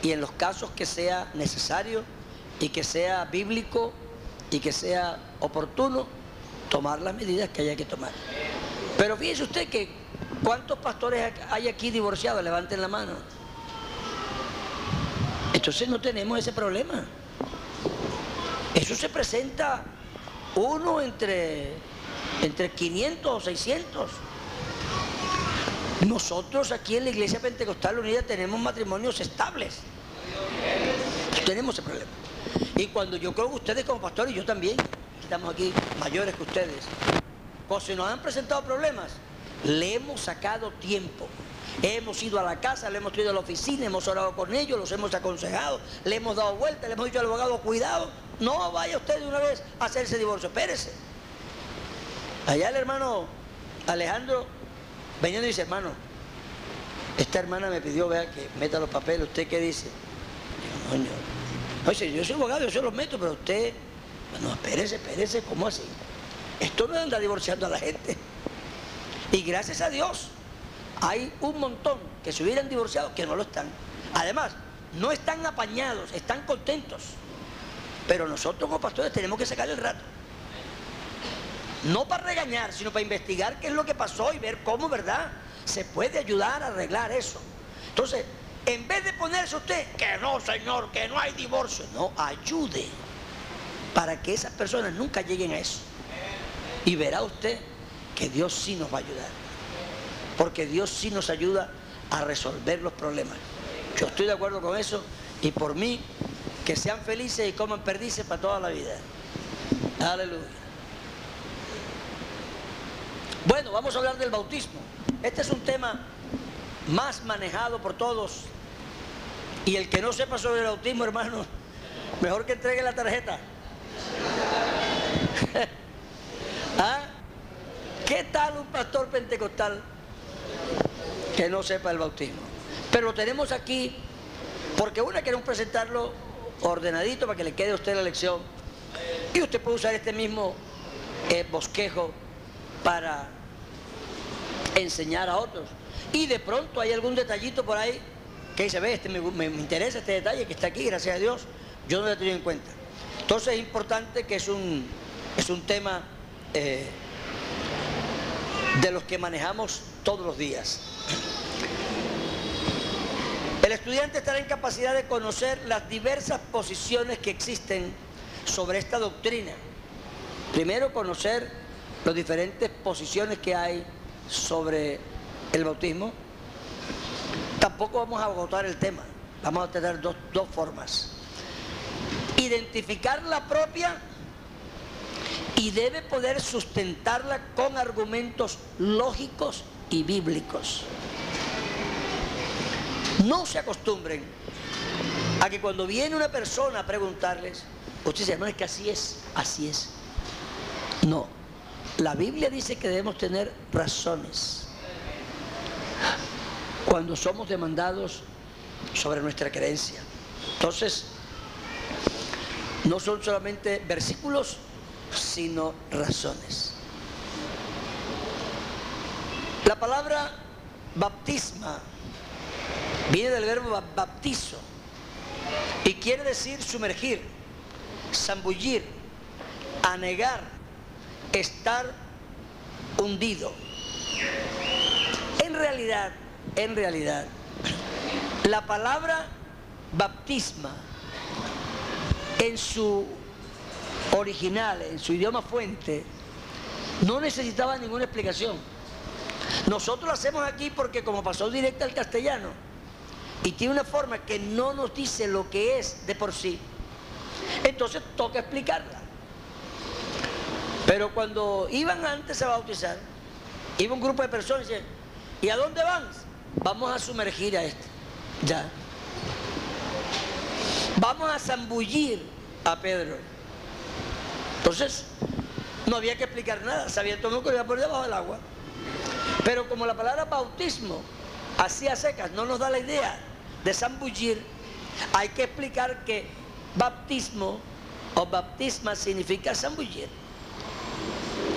y en los casos que sea necesario y que sea bíblico y que sea oportuno, tomar las medidas que haya que tomar. Pero fíjese usted que ¿cuántos pastores hay aquí divorciados? Levanten la mano. Entonces no tenemos ese problema. Eso se presenta uno entre, entre 500 o 600. Nosotros aquí en la Iglesia Pentecostal Unida tenemos matrimonios estables. Tenemos ese problema. Y cuando yo creo que ustedes como pastores, yo también, estamos aquí mayores que ustedes, pues si nos han presentado problemas, le hemos sacado tiempo. Hemos ido a la casa, le hemos ido a la oficina, hemos orado con ellos, los hemos aconsejado, le hemos dado vuelta, le hemos dicho al abogado, cuidado, no vaya usted de una vez a hacer ese divorcio, espérese. Allá el hermano Alejandro y dice, hermano, esta hermana me pidió vea, que meta los papeles, ¿usted qué dice? Digo, Oye, yo soy abogado, yo se los meto, pero usted, bueno, espérese, espérese, ¿cómo así? Esto no anda divorciando a la gente. Y gracias a Dios, hay un montón que se hubieran divorciado que no lo están. Además, no están apañados, están contentos. Pero nosotros como pastores tenemos que sacar el rato. No para regañar, sino para investigar qué es lo que pasó y ver cómo, ¿verdad? Se puede ayudar a arreglar eso. Entonces, en vez de ponerse usted, que no, señor, que no hay divorcio, no, ayude para que esas personas nunca lleguen a eso. Y verá usted que Dios sí nos va a ayudar. Porque Dios sí nos ayuda a resolver los problemas. Yo estoy de acuerdo con eso y por mí que sean felices y coman perdices para toda la vida. Aleluya. Bueno, vamos a hablar del bautismo. Este es un tema más manejado por todos. Y el que no sepa sobre el bautismo, hermano, mejor que entregue la tarjeta. ¿Ah? ¿Qué tal un pastor pentecostal que no sepa el bautismo? Pero lo tenemos aquí porque una queremos presentarlo ordenadito para que le quede a usted la lección. Y usted puede usar este mismo eh, bosquejo para enseñar a otros. Y de pronto hay algún detallito por ahí que dice, ve, este me, interesa este detalle que está aquí, gracias a Dios, yo no lo he tenido en cuenta. Entonces es importante que es un, es un tema eh, de los que manejamos todos los días. El estudiante estará en capacidad de conocer las diversas posiciones que existen sobre esta doctrina. Primero, conocer las diferentes posiciones que hay sobre el bautismo. Tampoco vamos a agotar el tema, vamos a tener dos, dos formas. Identificar la propia y debe poder sustentarla con argumentos lógicos y bíblicos. No se acostumbren a que cuando viene una persona a preguntarles, usted dice, no es que así es, así es. No, la Biblia dice que debemos tener razones cuando somos demandados sobre nuestra creencia. Entonces, no son solamente versículos, sino razones. La palabra baptisma Viene del verbo ba- baptizo y quiere decir sumergir, zambullir, anegar, estar hundido. En realidad, en realidad, la palabra baptisma en su original, en su idioma fuente, no necesitaba ninguna explicación. Nosotros lo hacemos aquí porque como pasó directa al castellano y tiene una forma que no nos dice lo que es de por sí, entonces toca explicarla. Pero cuando iban antes a bautizar, iba un grupo de personas y decían, ¿y a dónde van? Vamos a sumergir a este. Ya. Vamos a zambullir a Pedro. Entonces, no había que explicar nada, sabía todo el mundo que iba a poner debajo del agua. Pero como la palabra bautismo, así a secas, no nos da la idea de zambullir, hay que explicar que baptismo o baptisma significa zambullir,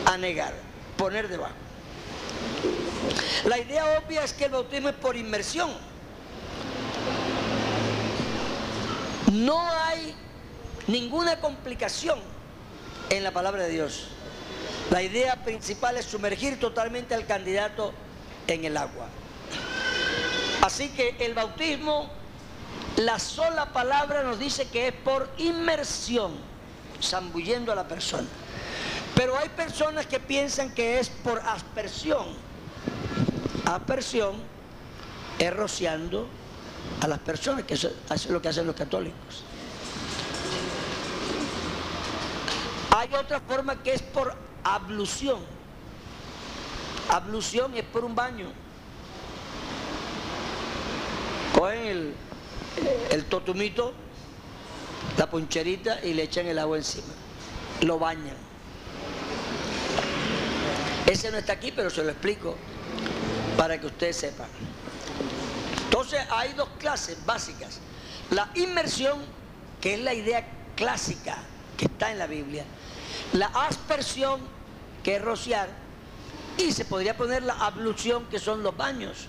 anegar, poner debajo. La idea obvia es que el bautismo es por inmersión. No hay ninguna complicación en la palabra de Dios. La idea principal es sumergir totalmente al candidato en el agua. Así que el bautismo, la sola palabra nos dice que es por inmersión, zambullendo a la persona. Pero hay personas que piensan que es por aspersión. Aspersión es rociando a las personas, que es lo que hacen los católicos. Hay otra forma que es por ablución. Ablución es por un baño. Cogen el, el totumito, la poncherita y le echan el agua encima. Lo bañan. Ese no está aquí, pero se lo explico para que ustedes sepan. Entonces hay dos clases básicas. La inmersión, que es la idea clásica que está en la Biblia. La aspersión, que es rociar. Y se podría poner la ablución, que son los baños.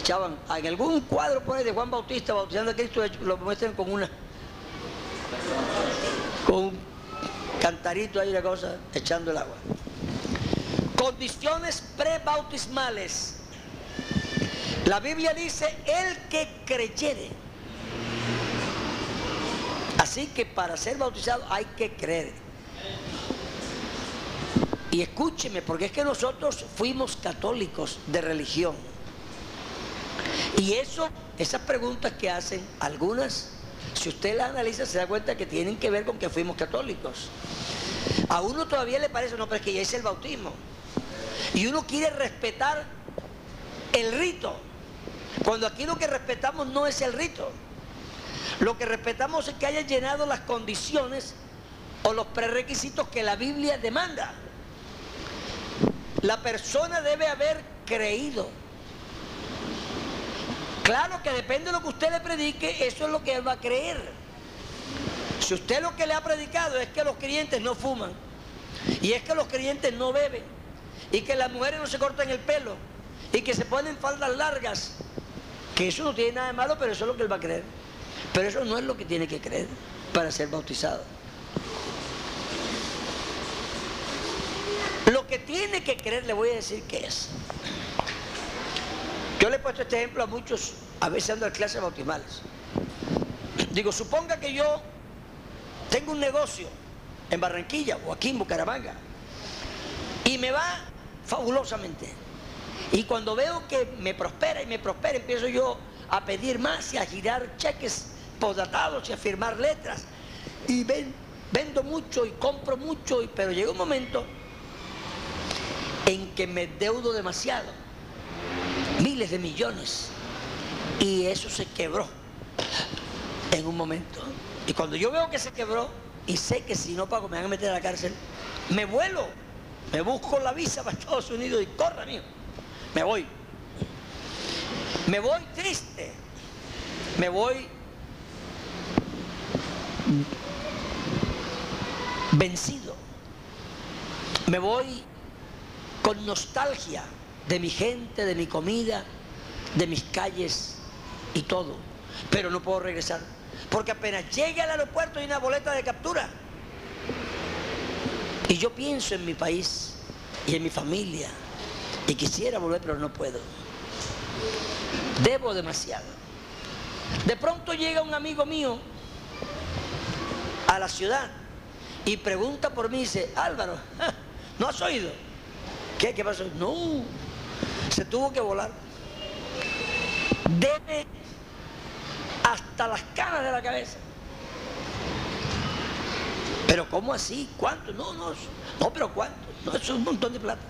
Echaban, en algún cuadro pone de Juan Bautista bautizando a Cristo, lo muestran con una con un cantarito ahí la cosa, echando el agua. Condiciones prebautismales. La Biblia dice, el que creyere. Así que para ser bautizado hay que creer. Y escúcheme, porque es que nosotros fuimos católicos de religión. Y eso, esas preguntas que hacen algunas, si usted las analiza se da cuenta que tienen que ver con que fuimos católicos. A uno todavía le parece, no, pero es que ya es el bautismo. Y uno quiere respetar el rito. Cuando aquí lo que respetamos no es el rito. Lo que respetamos es que haya llenado las condiciones o los prerequisitos que la Biblia demanda. La persona debe haber creído. Claro que depende de lo que usted le predique, eso es lo que él va a creer. Si usted lo que le ha predicado es que los creyentes no fuman, y es que los creyentes no beben, y que las mujeres no se cortan el pelo, y que se ponen faldas largas, que eso no tiene nada de malo, pero eso es lo que él va a creer. Pero eso no es lo que tiene que creer para ser bautizado. Lo que tiene que creer, le voy a decir qué es. Yo le he puesto este ejemplo a muchos, a veces ando en clases bautismales. Digo, suponga que yo tengo un negocio en Barranquilla o aquí en Bucaramanga y me va fabulosamente. Y cuando veo que me prospera y me prospera, empiezo yo a pedir más y a girar cheques posdatados y a firmar letras. Y ven, vendo mucho y compro mucho, y, pero llega un momento en que me deudo demasiado, miles de millones, y eso se quebró en un momento. Y cuando yo veo que se quebró y sé que si no pago me van a meter a la cárcel, me vuelo, me busco la visa para Estados Unidos y corra, mío, me voy. Me voy triste, me voy vencido, me voy con nostalgia de mi gente, de mi comida, de mis calles, y todo, pero no puedo regresar. Porque apenas llegue al aeropuerto hay una boleta de captura. Y yo pienso en mi país y en mi familia. Y quisiera volver, pero no puedo. Debo demasiado. De pronto llega un amigo mío a la ciudad y pregunta por mí y dice, Álvaro, ¿no has oído? ¿Qué? ¿Qué pasó? No, se tuvo que volar. Debe hasta las canas de la cabeza. Pero ¿cómo así? ¿Cuánto? No, no, no, pero ¿cuánto? No, eso es un montón de plata.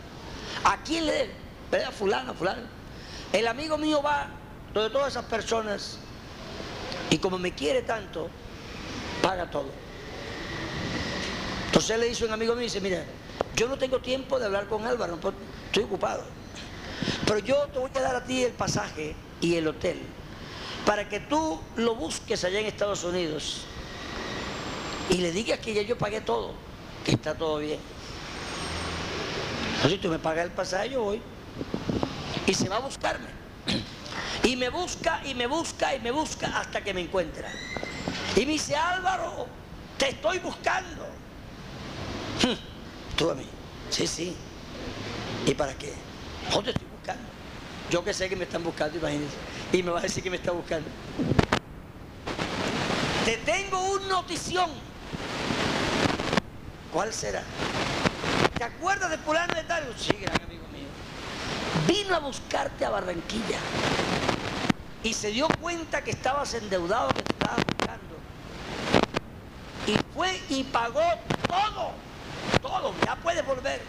¿A quién le debe? ¿Verdad? Fulano, fulano. El amigo mío va donde todas esas personas y como me quiere tanto, paga todo. Entonces le dice un amigo mío, dice, mira, yo no tengo tiempo de hablar con Álvaro, estoy ocupado. Pero yo te voy a dar a ti el pasaje y el hotel para que tú lo busques allá en Estados Unidos y le digas que ya yo pagué todo, que está todo bien. Si tú me pagas el pasaje, yo voy. Y se va a buscarme. Y me busca y me busca y me busca hasta que me encuentra. Y me dice, Álvaro, te estoy buscando. Tú a mí. Sí, sí. ¿Y para qué? No te estoy buscando. Yo que sé que me están buscando, imagínense. Y me va a decir que me está buscando. Te tengo una notición. ¿Cuál será? ¿Te acuerdas de fulano de tal? Sí, gran amigo mío. Vino a buscarte a Barranquilla y se dio cuenta que estabas endeudado, que te estabas buscando. Y fue y pagó todo, todo, ya puedes volver.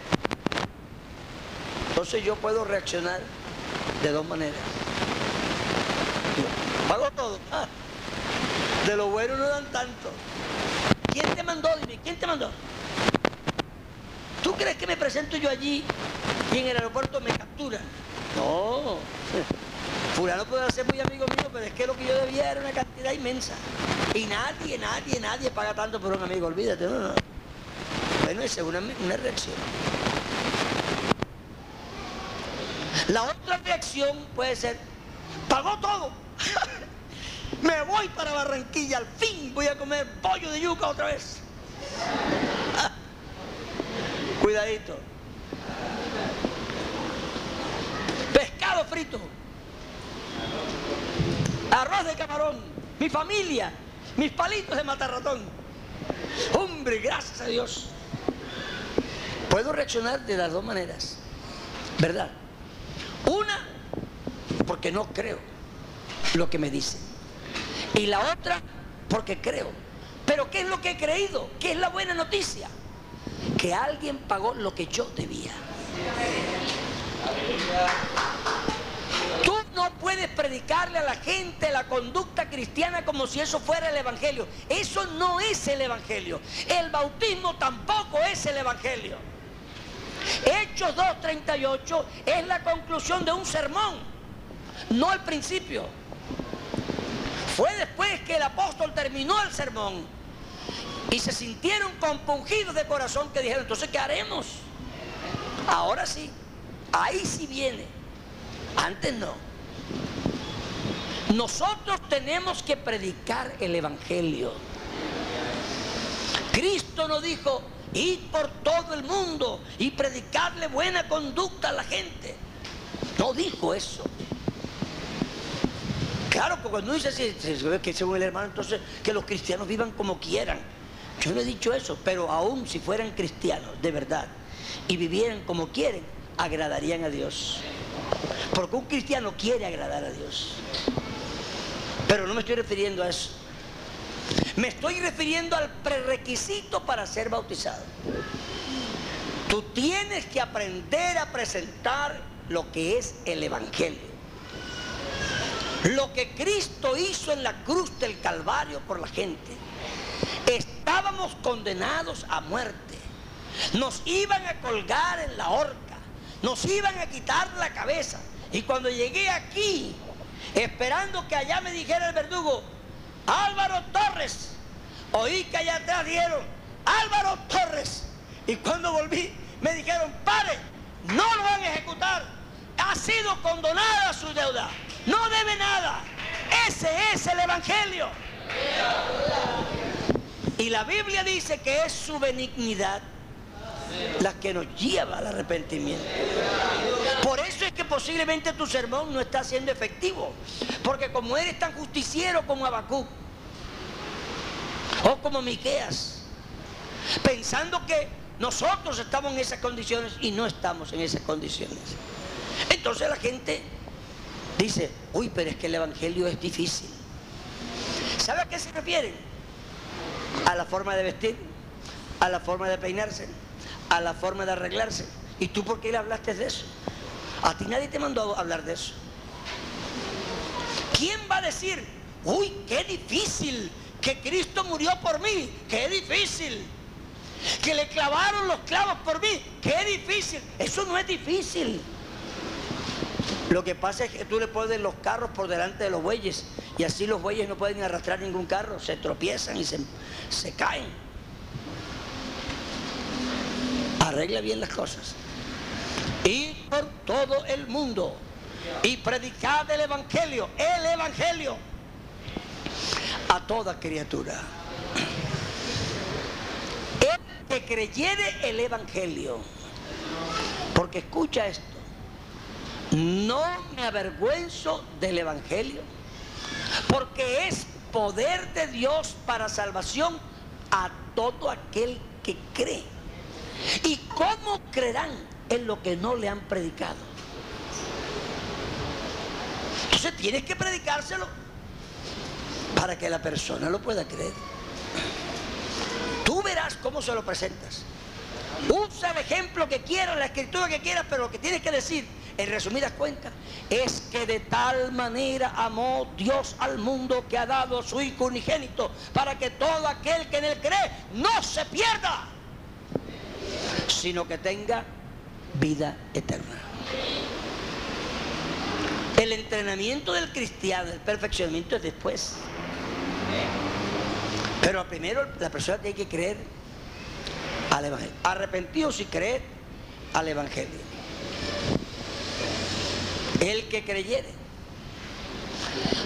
Entonces yo puedo reaccionar de dos maneras. Pagó todo. Ah, de lo bueno no dan tanto. ¿Quién te mandó? Dime, ¿quién te mandó? ¿Tú crees que me presento yo allí y en el aeropuerto me captura? No. Fulano puede ser muy amigo mío, pero es que lo que yo debía era una cantidad inmensa. Y nadie, nadie, nadie paga tanto por un amigo, olvídate, no, no. Bueno, esa es una, una reacción. La otra reacción puede ser, pagó todo. Me voy para Barranquilla, al fin voy a comer pollo de yuca otra vez. Cuidadito. Pescado frito. Arroz de camarón. Mi familia. Mis palitos de matarratón. Hombre, gracias a Dios. Puedo reaccionar de las dos maneras. ¿Verdad? Una, porque no creo lo que me dicen. Y la otra, porque creo. Pero ¿qué es lo que he creído? ¿Qué es la buena noticia? Que alguien pagó lo que yo debía. Tú no puedes predicarle a la gente la conducta cristiana como si eso fuera el Evangelio. Eso no es el Evangelio. El bautismo tampoco es el Evangelio. Hechos 2.38 es la conclusión de un sermón, no el principio. Fue después que el apóstol terminó el sermón y se sintieron compungidos de corazón que dijeron, entonces, ¿qué haremos? Ahora sí, ahí sí viene, antes no. Nosotros tenemos que predicar el Evangelio. Cristo nos dijo, id por todo el mundo y predicarle buena conducta a la gente. No dijo eso. Claro, porque cuando dice así, que según el hermano, entonces que los cristianos vivan como quieran. Yo no he dicho eso, pero aún si fueran cristianos de verdad y vivieran como quieren, agradarían a Dios. Porque un cristiano quiere agradar a Dios. Pero no me estoy refiriendo a eso. Me estoy refiriendo al prerequisito para ser bautizado. Tú tienes que aprender a presentar lo que es el Evangelio. Lo que Cristo hizo en la cruz del Calvario por la gente. Estábamos condenados a muerte. Nos iban a colgar en la horca. Nos iban a quitar la cabeza. Y cuando llegué aquí, esperando que allá me dijera el verdugo, Álvaro Torres, oí que allá atrás dieron, Álvaro Torres. Y cuando volví, me dijeron, pare, no lo van a ejecutar. Ha sido condonada su deuda. No debe nada. Ese es el Evangelio. Y la Biblia dice que es su benignidad la que nos lleva al arrepentimiento. Por eso es que posiblemente tu sermón no está siendo efectivo. Porque como eres tan justiciero como Abacú o como Miqueas, pensando que nosotros estamos en esas condiciones y no estamos en esas condiciones. Entonces la gente dice, uy, pero es que el Evangelio es difícil. ¿Sabe a qué se refieren? A la forma de vestir, a la forma de peinarse, a la forma de arreglarse. ¿Y tú por qué le hablaste de eso? A ti nadie te mandó hablar de eso. ¿Quién va a decir, uy, qué difícil que Cristo murió por mí? Qué difícil. Que le clavaron los clavos por mí. Qué difícil. Eso no es difícil. Lo que pasa es que tú le pones los carros por delante de los bueyes y así los bueyes no pueden arrastrar ningún carro, se tropiezan y se, se caen. Arregla bien las cosas. Y por todo el mundo y predicad el Evangelio, el Evangelio, a toda criatura. El que creyere el Evangelio, porque escucha esto, no me avergüenzo del Evangelio, porque es poder de Dios para salvación a todo aquel que cree. ¿Y cómo creerán en lo que no le han predicado? Entonces tienes que predicárselo para que la persona lo pueda creer. Tú verás cómo se lo presentas. Usa el ejemplo que quieras, la escritura que quieras, pero lo que tienes que decir, en resumidas cuentas, es que de tal manera amó Dios al mundo que ha dado su Hijo unigénito para que todo aquel que en él cree no se pierda, sino que tenga vida eterna. El entrenamiento del cristiano, el perfeccionamiento es después. Pero primero la persona tiene que creer al Evangelio. Arrepentidos y creer al Evangelio. El que creyere.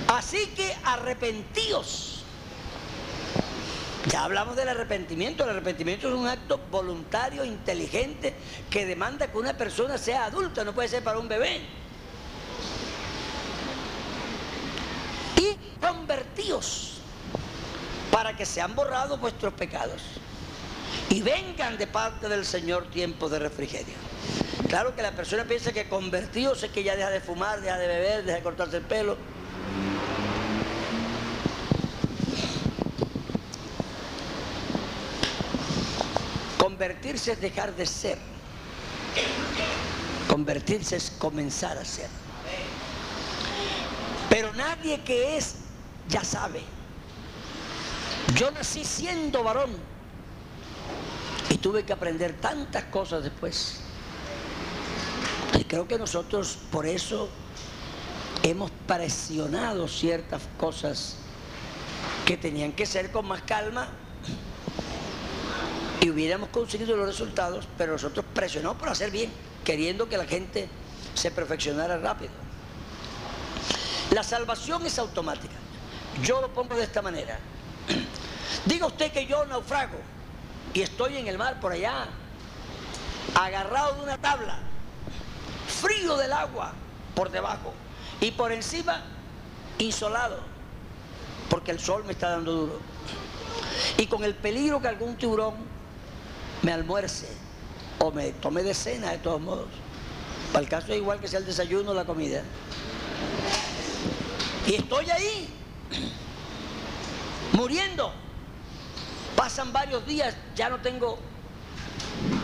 Así que arrepentíos. Ya hablamos del arrepentimiento. El arrepentimiento es un acto voluntario, inteligente, que demanda que una persona sea adulta, no puede ser para un bebé. Y convertíos para que sean borrados vuestros pecados y vengan de parte del Señor tiempo de refrigerio. Claro que la persona piensa que convertidos es que ya deja de fumar, deja de beber, deja de cortarse el pelo. Convertirse es dejar de ser. Convertirse es comenzar a ser. Pero nadie que es ya sabe. Yo nací siendo varón y tuve que aprender tantas cosas después. Y creo que nosotros por eso hemos presionado ciertas cosas que tenían que ser con más calma y hubiéramos conseguido los resultados, pero nosotros presionamos por hacer bien, queriendo que la gente se perfeccionara rápido. La salvación es automática. Yo lo pongo de esta manera. Diga usted que yo naufrago y estoy en el mar por allá, agarrado de una tabla, frío del agua por debajo y por encima insolado, porque el sol me está dando duro. Y con el peligro que algún tiburón me almuerce o me tome de cena de todos modos. Para el caso es igual que sea el desayuno o la comida. Y estoy ahí, muriendo. Pasan varios días, ya no tengo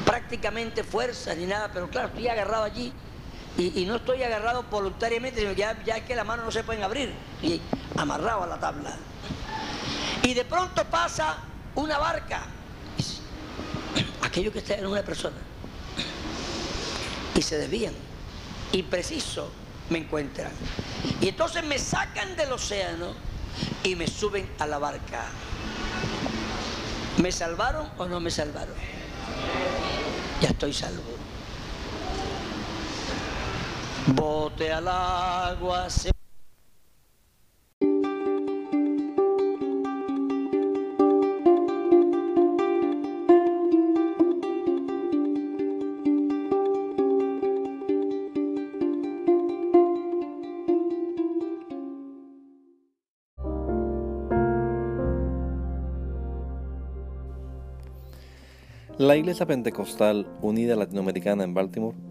prácticamente fuerza ni nada, pero claro, estoy agarrado allí y, no estoy agarrado voluntariamente, sino ya, ya que las manos no se pueden abrir y amarrado a la tabla. Y de pronto pasa una barca, aquello que está en una persona, y se desvían, y preciso me encuentran. Y entonces me sacan del océano y me suben a la barca. ¿Me salvaron o no me salvaron? Ya estoy salvo. Bote al agua. Se... La Iglesia Pentecostal Unida Latinoamericana en Baltimore